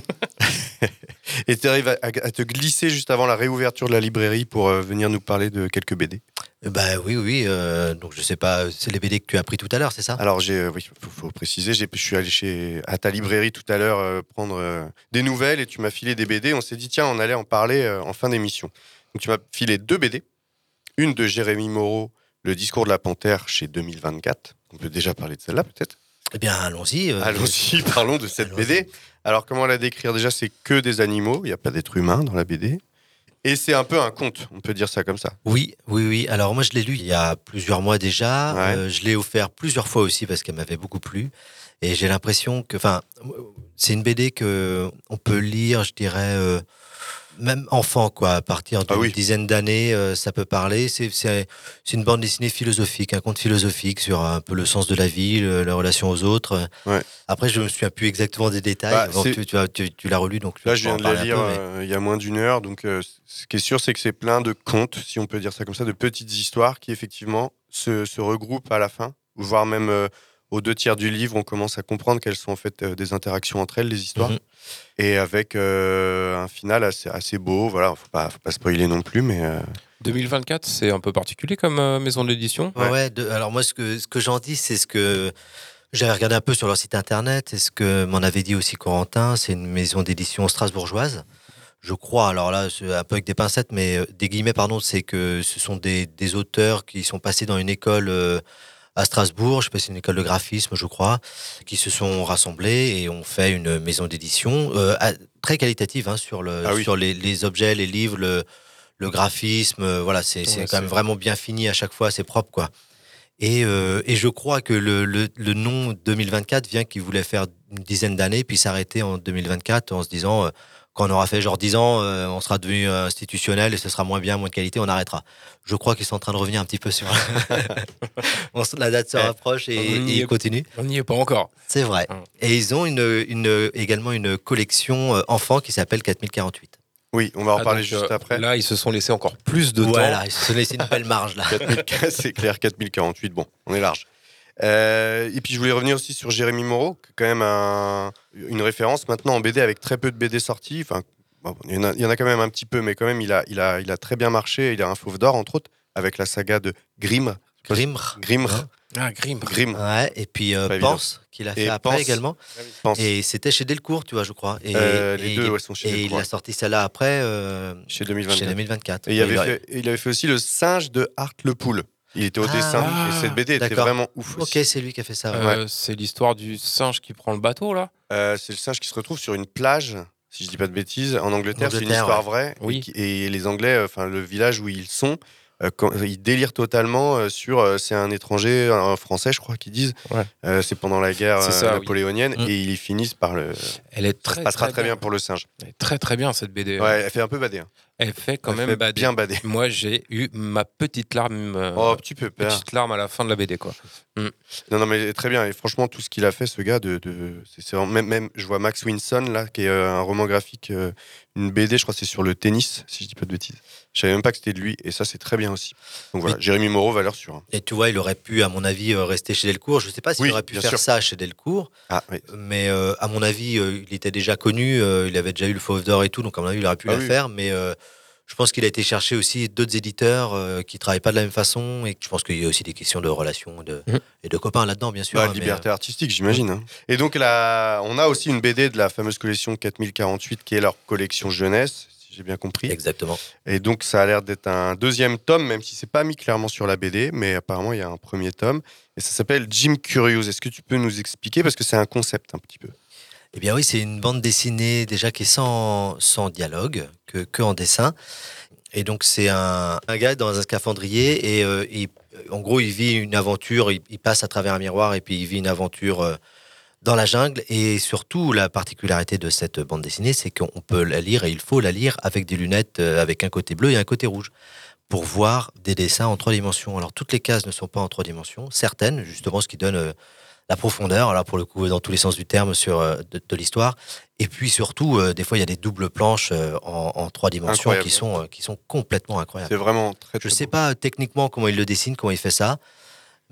Et tu arrives à, à- à te glisser juste avant la réouverture de la librairie pour euh, venir nous parler de quelques BD. Bah oui, oui, euh, donc je sais pas, c'est les BD que tu as pris tout à l'heure, c'est ça? Alors, j'ai, euh, oui, faut, faut préciser, je suis allé chez, à ta librairie tout à l'heure euh, prendre euh, des nouvelles et tu m'as filé des BD. On s'est dit, tiens, on allait en parler euh, en fin d'émission. Donc, tu m'as filé deux BD. Une de Jérémy Moreau, Le discours de la panthère chez 2024. On peut déjà parler de celle-là, peut-être? Eh bien, allons-y. euh, Allons-y, parlons de cette BD. Alors, comment la décrire? Déjà, c'est que des animaux, il n'y a pas d'être humain dans la BD. Et c'est un peu un conte, on peut dire ça comme ça. Oui, oui, oui. Alors moi, je l'ai lu il y a plusieurs mois déjà. Ouais. Euh, je l'ai offert plusieurs fois aussi parce qu'elle m'avait beaucoup plu. Et j'ai l'impression que, enfin, c'est une BD que on peut lire, je dirais, euh, même enfant, quoi. À partir d'une dizaine d'années, euh, ça peut parler. C'est, une bande dessinée philosophique, un conte philosophique sur un peu le sens de la vie, le- la relation aux autres. Après, je me souviens plus exactement des détails. Bah, tu, tu, as- tu- tu l'as relu, donc Là, je viens en de la lire un peu, mais- euh, il y a moins d'une heure. Donc, euh, ce qui est sûr, c'est que c'est plein de contes, si on peut dire ça comme ça, de petites histoires qui, effectivement, se, se regroupent à la fin, voire même aux deux tiers du livre, on commence à comprendre quelles sont en fait euh, des interactions entre elles, les histoires. Mhm. Et avec euh, un final assez, assez beau. Voilà, faut pas, faut pas spoiler non plus, mais. euh, 2024, c'est un peu particulier comme euh, maison d'édition. Ouais, ouais, de- alors moi, ce que, ce que j'en dis, c'est ce que j'avais regardé un peu sur leur site internet, et ce que m'en avait dit aussi Corentin, c'est une maison d'édition strasbourgeoise. Je crois, alors là, c'est un peu avec des pincettes, mais euh, des guillemets, pardon, c'est que ce sont des, des auteurs qui sont passés dans une école euh, à Strasbourg, je sais pas si c'est une école de graphisme, je crois, qui se sont rassemblés et ont fait une maison d'édition euh, très qualitative hein, sur, le, Ah oui. sur les, les objets, les livres, le, le graphisme, euh, voilà, c'est Ouais, quand même vraiment bien fini à chaque fois, c'est propre, quoi. Et, euh, et je crois que le, le, le nom 2024 vient qu'ils voulaient faire une dizaine d'années, puis s'arrêter en 2024 en se disant, euh, quand on aura fait genre 10 ans, euh, on sera devenu euh, institutionnel et ce sera moins bien, moins de qualité, on arrêtera. Je crois qu'ils sont en train de revenir un petit peu sur... La date se rapproche et, ils est- continuent. On n'y est pas encore. C'est vrai. Et ils ont une, une, également une collection euh, enfant qui s'appelle 4048. Oui, on va en Ah, parler juste euh, après. Là, ils se sont laissés encore plus de Voilà, temps. ils se sont laissés une belle marge là. 4000, c'est clair, 4048, bon, on est large. Euh, et puis je voulais revenir aussi sur Jérémy Moreau, qui est quand même un- une référence maintenant en BD avec très peu de BD sortis. Enfin, bon, il, y en a, il y en a quand même un petit peu, mais quand même il a, il a, il a très bien marché. Il a un fauve d'or entre autres avec la saga de Grimm. Grimr. Grimr. Ah, Grimm. Grimm. Ouais, et puis euh. Pense, qu'il a fait Et après Pense. également. Pense. Et c'était chez Delcourt, tu vois, je crois. Et, Euh, les et deux, il, ouais, sont chez Et Delcourt, il a sorti celle-là après, euh, Chez 2024. chez 2024. Et il avait, fait, et il avait fait aussi le singe de Art le Poule. Il était au Ah, dessin. Et cette BD était vraiment ouf. Ok, c'est lui qui a fait ça. ouais. Euh, C'est l'histoire du singe qui prend le bateau, là Euh, c'est le singe qui se retrouve sur une plage, si je dis pas de bêtises, en Angleterre. C'est une histoire ouais. vraie. Oui. Et, les Anglais, euh, enfin le village où ils sont, quand, ils délirent totalement sur euh, c'est un étranger, un français, je crois qu'ils disent. Ouais. Euh, c'est pendant la guerre ça, napoléonienne Mm. et ils finissent par le. Elle est Ça très, passera très, très bien pour le singe. Elle est très, très bien, cette BD. Ouais, elle fait un peu bader. hein. Elle fait quand Elle même fait bader. bien bader. Moi, j'ai eu ma petite larme. euh, Oh, petit peu peur. petite larme à la fin de la BD, quoi. Non, non, mais très bien. Et franchement, tout ce qu'il a fait, ce gars, de, de- c'est même, même, je vois Max Winson là, qui est euh, un roman graphique, euh, une BD, je crois, que c'est sur le tennis, si je dis pas de bêtises. Je savais même pas que c'était de lui, et ça, c'est très bien aussi. Donc voilà, Mais- Jérémy Moreau, valeur sûre. Et tu vois, il aurait pu, à mon avis, rester chez Delcourt. Je ne sais pas s'il Oui, aurait pu faire sûr. ça chez Delcourt, Ah oui. mais euh, à mon avis, euh, il était déjà connu. euh, il avait déjà eu le Fauve d'Or et tout, donc à mon avis, il aurait pu Ah la oui. faire. Mais euh, je pense qu'il a été chercher aussi d'autres éditeurs euh, qui travaillent pas de la même façon. Et je pense qu'il y a aussi des questions de relations de, Mhm. et de copains là-dedans, bien sûr. Bah, hein, mais, liberté artistique, j'imagine. hein. Et donc, là, on a aussi une BD de la fameuse collection 4048, qui est leur collection jeunesse, si j'ai bien compris. euh, Exactement. Et donc, ça a l'air d'être un deuxième tome, même si c'est pas mis clairement sur la BD, mais apparemment, il y a un premier tome. Et ça s'appelle Jim Curious. Est-ce que tu peux nous expliquer? Parce que c'est un concept un petit peu. Eh bien oui, c'est une bande dessinée déjà qui est sans, dialogue, que, que en dessin. Et donc c'est un, gars dans un scaphandrier et euh, en gros il vit une aventure, il, passe à travers un miroir et puis il vit une aventure euh, dans la jungle. Et surtout la particularité de cette bande dessinée, c'est qu'on peut la lire et il faut la lire avec des lunettes euh, avec un côté bleu et un côté rouge pour voir des dessins en trois dimensions. Alors toutes les cases ne sont pas en trois dimensions, certaines justement, ce qui donne la profondeur, là pour le coup dans tous les sens du terme sur euh, de, de l'histoire. Et puis surtout, euh, des fois il y a des doubles planches euh, en, en trois dimensions Incroyable. qui sont euh, qui sont complètement incroyables. C'est vraiment très. Je sais pas techniquement comment il le dessine, comment il fait ça,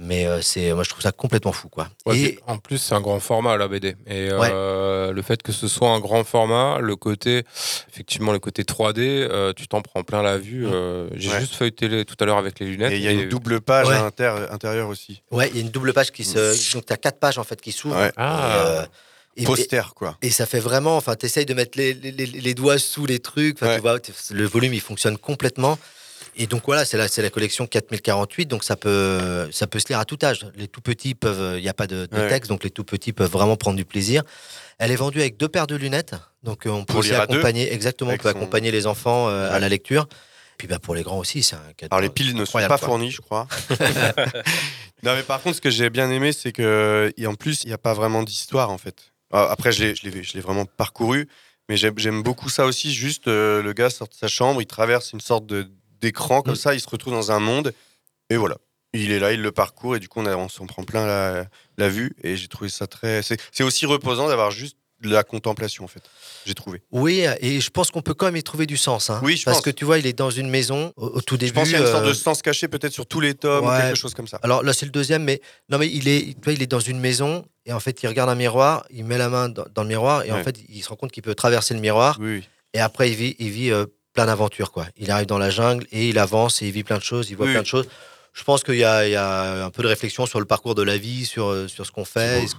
mais euh, c'est moi je trouve ça complètement fou quoi. Ouais, Et en plus, c'est un grand format la BD. Et euh, le fait que ce soit un grand format, le côté, effectivement, le côté 3D, euh, tu t'en prends plein la vue. euh, J'ai Ouais. juste feuilleté tout à l'heure avec les lunettes. Et il y a une double page Ouais. à inter- intérieure aussi. Ouais, il y a une double page qui se. Donc, tu as quatre pages en fait qui s'ouvrent. Ah. euh, et- Poster, quoi. Et ça fait vraiment. Enfin, tu essayes de mettre les, les- les- les doigts sous les trucs. Tu vois, le volume, il fonctionne complètement. Et donc, voilà, c'est la, la collection 4048. Donc, ça peut, ça peut se lire à tout âge. Les tout petits peuvent. Il n'y a pas de, de Ouais. texte. Donc, les tout petits peuvent vraiment prendre du plaisir. Elle est vendue avec deux paires de lunettes. Donc, euh, on peut aussi deux accompagner. Exactement, on peut son- accompagner les enfants euh, à la lecture. Puis, bah, pour les grands aussi, c'est un cadeau. Alors les piles ne sont pas quoi. fournies, je crois. non mais par contre, ce que j'ai bien aimé, c'est que en plus, il n'y a pas vraiment d'histoire en fait. Ah, Après, je l'ai, vraiment parcouru, mais j'aime, j'aime beaucoup ça aussi. Juste, euh, le gars sort de sa chambre, il traverse une sorte de, d'écran comme ça, il se retrouve dans un monde, et voilà. Il est là, il le parcourt, et du coup, on, a- on s'en prend plein la, la vue, et j'ai trouvé ça très. C'est, c'est aussi reposant d'avoir juste de la contemplation en fait. J'ai trouvé. Oui, et je pense qu'on peut quand même y trouver du sens. hein. Oui, je Parce pense. que tu vois, il est dans une maison au, au tout début. Je pense qu'il y a une sorte euh, de sens caché peut-être sur tous les tomes, ou quelque chose comme ça. Alors là, c'est le deuxième, mais non, mais il est, tu vois, il est dans une maison et en fait, il regarde un miroir, il met la main dans, dans le miroir et en fait, il se rend compte qu'il peut traverser le miroir. Oui, oui. Et après, il vit, il vit euh, plein d'aventures, quoi. Il arrive dans la jungle et il avance et il vit plein de choses, il voit Oui, plein de choses. Je pense qu'il y, a- il y a un peu de réflexion sur le parcours de la vie, sur, euh, sur ce qu'on fait. Est-ce,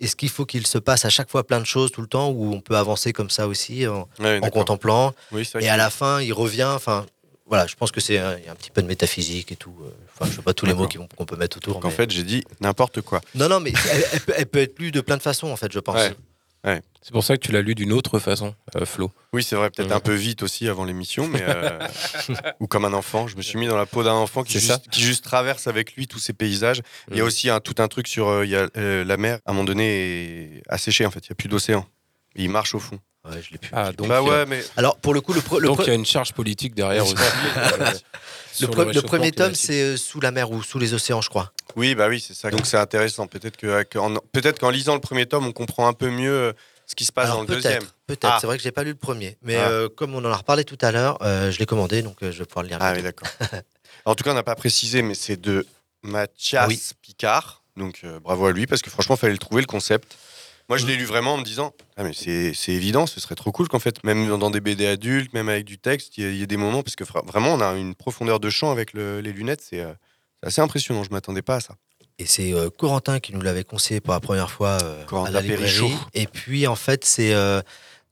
est-ce qu'il faut qu'il se passe à chaque fois plein de choses tout le temps ou on peut avancer comme ça aussi en, Ouais, en contemplant Oui, Et à la fin, il revient. Enfin, voilà, je pense que c'est un, petit peu de métaphysique et tout. euh, Enfin, je sais pas tous les mots qu'on peut mettre autour. Donc en fait, j'ai dit n'importe quoi. non, non, mais elle, elle peut, elle peut être lue de plein de façons, en fait, je pense. Ouais. Ouais. C'est pour ça que tu l'as lu d'une autre façon, euh, Flo. Oui, c'est vrai, peut-être Mhm. un peu vite aussi avant l'émission, mais euh, ou comme un enfant. Je me suis mis dans la peau d'un enfant qui juste, qui juste traverse avec lui tous ces paysages. Il y a Mhm. aussi un, tout un truc sur euh, il y a, euh, la mer. À un moment donné, est asséchée en fait. Il y a plus d'océan. Il marche au fond. Ouais, je l'ai pu. Ah, donc, bah il y a- ouais, mais Alors, pour le coup, le, pre- le, donc il y a une charge politique derrière aussi. euh, le pre- premier tome, c'est euh, sous la mer ou sous les océans, je crois. oui, bah oui, c'est ça. Donc c'est intéressant. Peut-être que qu'en- peut-être qu'en lisant le premier tome, on comprend un peu mieux euh, ce qui se passe Alors, dans le deuxième. peut-être. Ah. C'est vrai que j'ai pas lu le premier. Mais Ah. euh, comme on en a reparlé tout à l'heure, euh, je l'ai commandé, donc euh, je vais pouvoir le lire. Ah oui, d'accord. en tout cas, on n'a pas précisé, mais c'est de Mathias Oui. Picard. Donc euh, bravo à lui, parce que franchement, il fallait le trouver, le concept. Moi, je l'ai lu vraiment en me disant Ah, mais c'est c'est évident, ce serait trop cool qu'en fait, même dans des BD adultes, même avec du texte, il y, y a des moments, parce que fra- vraiment, on a une profondeur de champ avec le- les lunettes, c'est euh, c'est assez impressionnant. Je m'attendais pas à ça. Et c'est euh, Corentin qui nous l'avait conseillé pour la première fois euh, Corentin à la librairie. Et puis, en fait, c'est euh,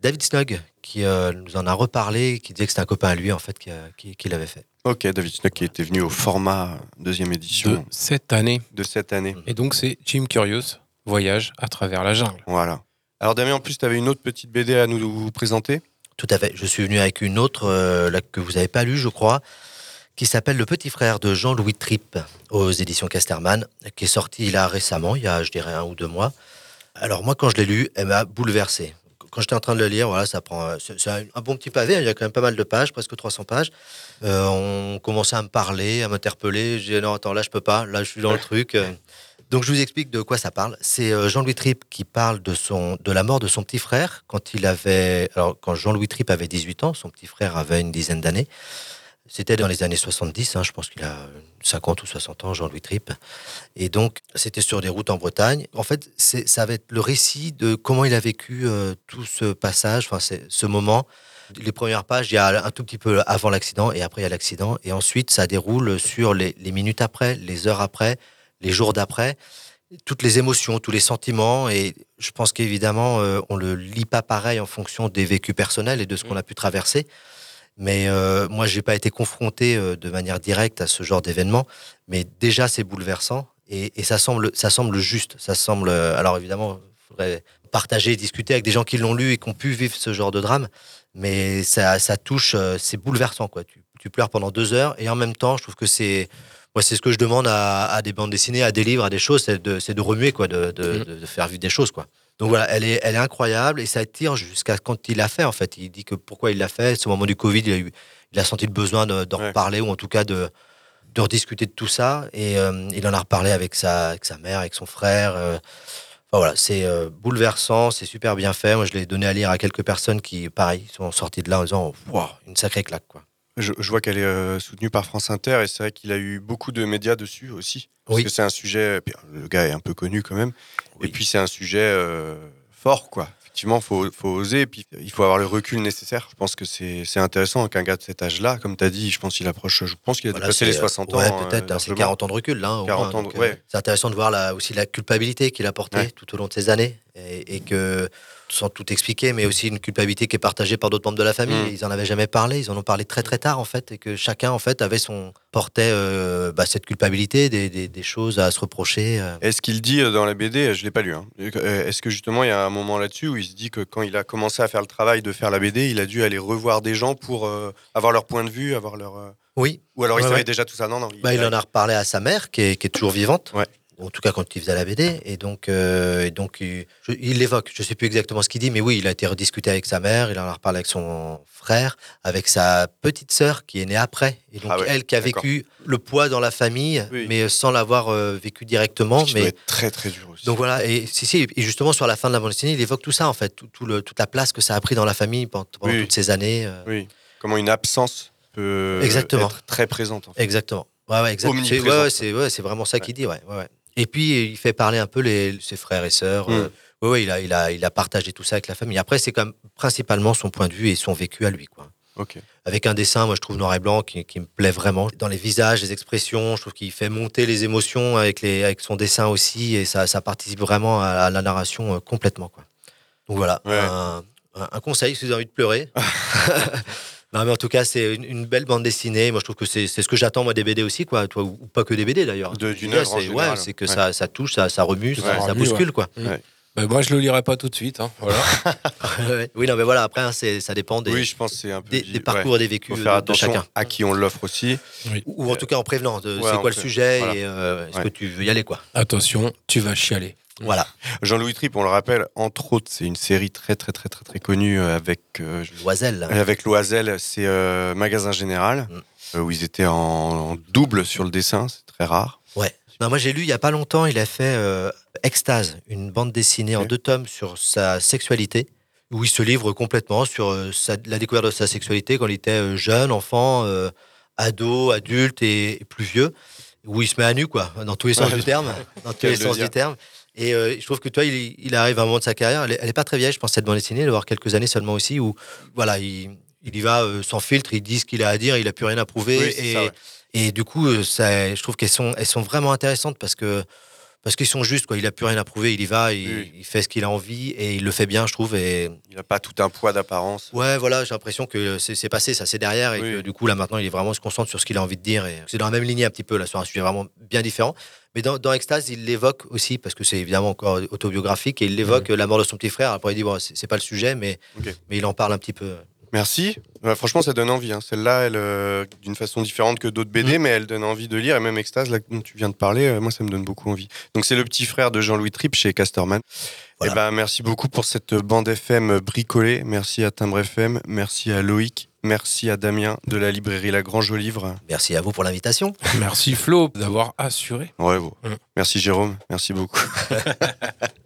David Snug qui euh, nous en a reparlé, qui disait que c'était un copain à lui, en fait, qui, qui- qui l'avait fait. Ok, David Snook qui était venu au format deuxième de édition cette année. de, cette année. Et donc c'est Jim Curious, Voyage à travers la jungle. Voilà. Alors, Damien, en plus, tu avais une autre petite BD à nous présenter? Tout à fait. Je suis venu avec une autre euh, là, que vous n'avez pas lue, je crois, qui s'appelle Le Petit Frère de Jean-Louis Tripp aux éditions Casterman, qui est sorti là récemment, il y a, je dirais, un ou deux mois. Alors moi, quand je l'ai lu, elle m'a bouleversé. Quand j'étais en train de le lire, voilà, ça prend, euh, c'est un bon petit pavé. hein, Il y a quand même pas mal de pages, presque 300 pages. Euh, on commençait à me parler, à m'interpeller. J'ai dit non, attends, là je peux pas. Là, je suis dans le truc. Donc je vous explique de quoi ça parle. C'est euh, Jean-Louis Tripp qui parle de son de la mort de son petit frère quand il avait alors quand Jean-Louis Tripp avait 18 ans, son petit frère avait une dizaine d'années. C'était dans les années 70, hein, je pense qu'il a 50 ou 60 ans, Jean-Louis Tripp. Et donc, c'était sur des routes en Bretagne. En fait, ça va être le récit de comment il a vécu euh, tout ce passage, ce moment. Les premières pages, il y a un tout petit peu avant l'accident et après il y a l'accident. Et ensuite, ça déroule sur les minutes après, les heures après, les jours d'après, toutes les émotions, tous les sentiments. Et je pense qu'évidemment, euh, on le lit pas pareil en fonction des vécus personnels et de ce qu'on a pu traverser. Mais euh, moi, j'ai pas été confronté euh, de manière directe à ce genre d'événement. Mais déjà, c'est bouleversant et, et ça semble, ça semble juste. Ça semble. euh, alors évidemment, il faudrait partager, discuter avec des gens qui l'ont lu et qui ont pu vivre ce genre de drame. Mais ça, ça touche, euh, c'est bouleversant quoi. Tu, tu pleures pendant deux heures et en même temps, je trouve que c'est moi, c'est ce que je demande à, à des bandes dessinées, à des livres, à des choses, c'est de, remuer, quoi, de, de, faire vivre des choses, quoi. Donc voilà, elle est, elle est incroyable et ça tire jusqu'à quand il l'a fait, en fait. Il dit que pourquoi il l'a fait. Ce moment du Covid, il a eu, il a senti le besoin de- d'en reparler ou en tout cas de, de rediscuter de tout ça. Et euh, il en a reparlé avec sa, avec sa mère, avec son frère. euh. Enfin, voilà, c'est euh, bouleversant, c'est super bien fait. Moi, je l'ai donné à lire à quelques personnes qui, pareil, sont sorties de là en disant Waouh, une sacrée claque. Quoi. Je, je vois qu'elle est euh, soutenue par France Inter et c'est vrai qu'il a eu beaucoup de médias dessus aussi. Parce Oui. que c'est un sujet. puis, Le gars est un peu connu quand même. Et puis c'est un sujet euh, fort, quoi. Effectivement, il faut, faut oser. Et puis il faut avoir le recul nécessaire. Je pense que c'est intéressant qu'un gars de cet âge-là, comme tu as dit, je pense qu'il approche. Je pense qu'il a Voilà, dépassé les 60 euh, ouais, ans. peut-être, euh, hein, c'est largement. 40 ans de recul, là. au 40 moins, ans de- donc, euh, ouais. C'est intéressant de voir là, aussi la culpabilité qu'il a portée Ouais. tout au long de ces années. Et, et que, sans tout expliquer, mais aussi une culpabilité qui est partagée par d'autres membres de la famille. Mm. Ils en avaient jamais parlé, ils en ont parlé très très tard, en fait. Et que chacun, en fait, avait son. portait euh, bah, cette culpabilité, des, des- des choses à se reprocher. euh. Est-ce qu'il dit euh, dans la BD, je l'ai pas lu, hein, est-ce que justement il y a un moment là-dessus où il se dit que quand il a commencé à faire le travail de faire la BD, il a dû aller revoir des gens pour euh, avoir leur point de vue, avoir leur... Oui. Ou alors il Ouais, savait ouais. déjà tout ça? Non, non. Bah, il en a reparlé à sa mère, qui est, qui est toujours vivante. Ouais. En tout cas, quand il faisait la BD. Et donc, euh, et donc il je- il l'évoque. Je ne sais plus exactement ce qu'il dit, mais oui, il a été rediscuté avec sa mère, il en a reparlé avec son frère, avec sa petite sœur qui est née après. Et donc, Ah ouais, elle qui a vécu le poids dans la famille, Oui. mais sans l'avoir euh, vécu directement. Qui mais doit être très très dur aussi. donc voilà, et, si, si, et justement sur la fin de la bande dessinée, il évoque tout ça en fait, tout, tout le, toute la place que ça a pris dans la famille pendant, pendant Oui. toutes ces années. euh. Oui. Comment une absence peut Exactement. être très présente. En fait. Exactement. Ouais, ouais, exact. C'est ouais, ouais, ouais, vraiment ça qu'il dit. Ouais, ouais, ouais. Et puis il fait parler un peu les, ses frères et sœurs. Mm. euh, ouais, ouais, il a, il a, il a partagé tout ça avec la famille. Après, c'est quand même principalement son point de vue et son vécu à lui, quoi. Ok. Avec un dessin, moi je trouve noir et blanc qui, qui me plaît vraiment. Dans les visages, les expressions, je trouve qu'il fait monter les émotions avec, les, avec son dessin aussi et ça, ça participe vraiment à, à la narration euh, complètement. Quoi. Donc voilà, Ouais. un, un- un conseil si vous avez envie de pleurer. non mais en tout cas, c'est une, une belle bande dessinée. Moi je trouve que c'est c'est ce que j'attends moi des BD aussi, quoi. Toi, ou, ou pas que des BD d'ailleurs. D'une œuvre c'est- ouais, c'est que Ouais. ça, ça touche, ça, ça remue, Ça ça, ça remue, bouscule ouais. quoi. Ouais. Bah, moi, je le lirai pas tout de suite. hein, voilà. Oui, non mais voilà, après hein, ça dépend des, Oui, je pense que c'est un peu des, di- des parcours ouais. et des vécus Faut de, faire de attention chacun. à qui on l'offre aussi. Ou en tout cas en prévenant c'est quoi le sujet voilà. et euh, est-ce Ouais. que tu veux y aller quoi. Attention, tu vas chialer. Voilà. Jean-Louis Tripp, on le rappelle, entre autres, c'est une série très très très très très connue euh, avec euh, Loisel. avec Loisel, c'est euh, Magasin Général Mm. euh, où ils étaient en, en double sur le dessin, c'est très rare. Ouais. Non, moi j'ai lu il y a pas longtemps, il a fait euh, Extase, une bande dessinée en deux tomes sur sa sexualité, où il se livre complètement sur euh, sa- la découverte de sa sexualité quand il était euh, jeune, enfant, euh, ado, adulte et, et plus vieux, où il se met à nu quoi, dans tous les sens du terme, dans tous les le sens dire. du terme. Et euh, je trouve que toi, il, il arrive à un moment de sa carrière, elle est, elle est pas très vieille, je pense cette bande dessinée, elle avoir quelques années seulement aussi, où voilà, il, il y va euh, sans filtre, il dit ce qu'il a à dire, il a plus rien à prouver, Oui, et, ça, ouais. et du coup, euh, ça, je trouve qu'elles sont, elles sont vraiment intéressantes parce que parce qu'ils sont justes, quoi. Il a plus rien à prouver, il y va, il, Oui. il fait ce qu'il a envie et il le fait bien, je trouve. Et Il n'a pas tout un poids d'apparence. ouais, voilà, j'ai l'impression que c'est passé, ça c'est derrière et Oui. que du coup là maintenant il est vraiment se concentre sur ce qu'il a envie de dire et c'est dans la même lignée un petit peu là sur un sujet vraiment bien différent. Mais dans, dans Extase, il l'évoque aussi parce que c'est évidemment encore autobiographique et il l'évoque la mort de son petit frère. Après il dit bon, c'est pas le sujet, mais il en parle un petit peu. Merci. Franchement, ça donne envie. hein. Celle-là, elle, euh, d'une façon différente que d'autres Mm. BD, mais elle donne envie de lire. Et même Extase, là, dont tu viens de parler, euh, moi, ça me donne beaucoup envie. Donc, c'est le petit frère de Jean-Louis Tripp chez Casterman. Voilà. Et ben, merci beaucoup pour cette bande FM bricolée. Merci à Timbre FM. Merci à Loïc. Merci à Damien de la librairie La Grange au Livre. Merci à vous pour l'invitation. Merci Flo d'avoir assuré. Ouais. Mm. Merci Jérôme. Merci beaucoup.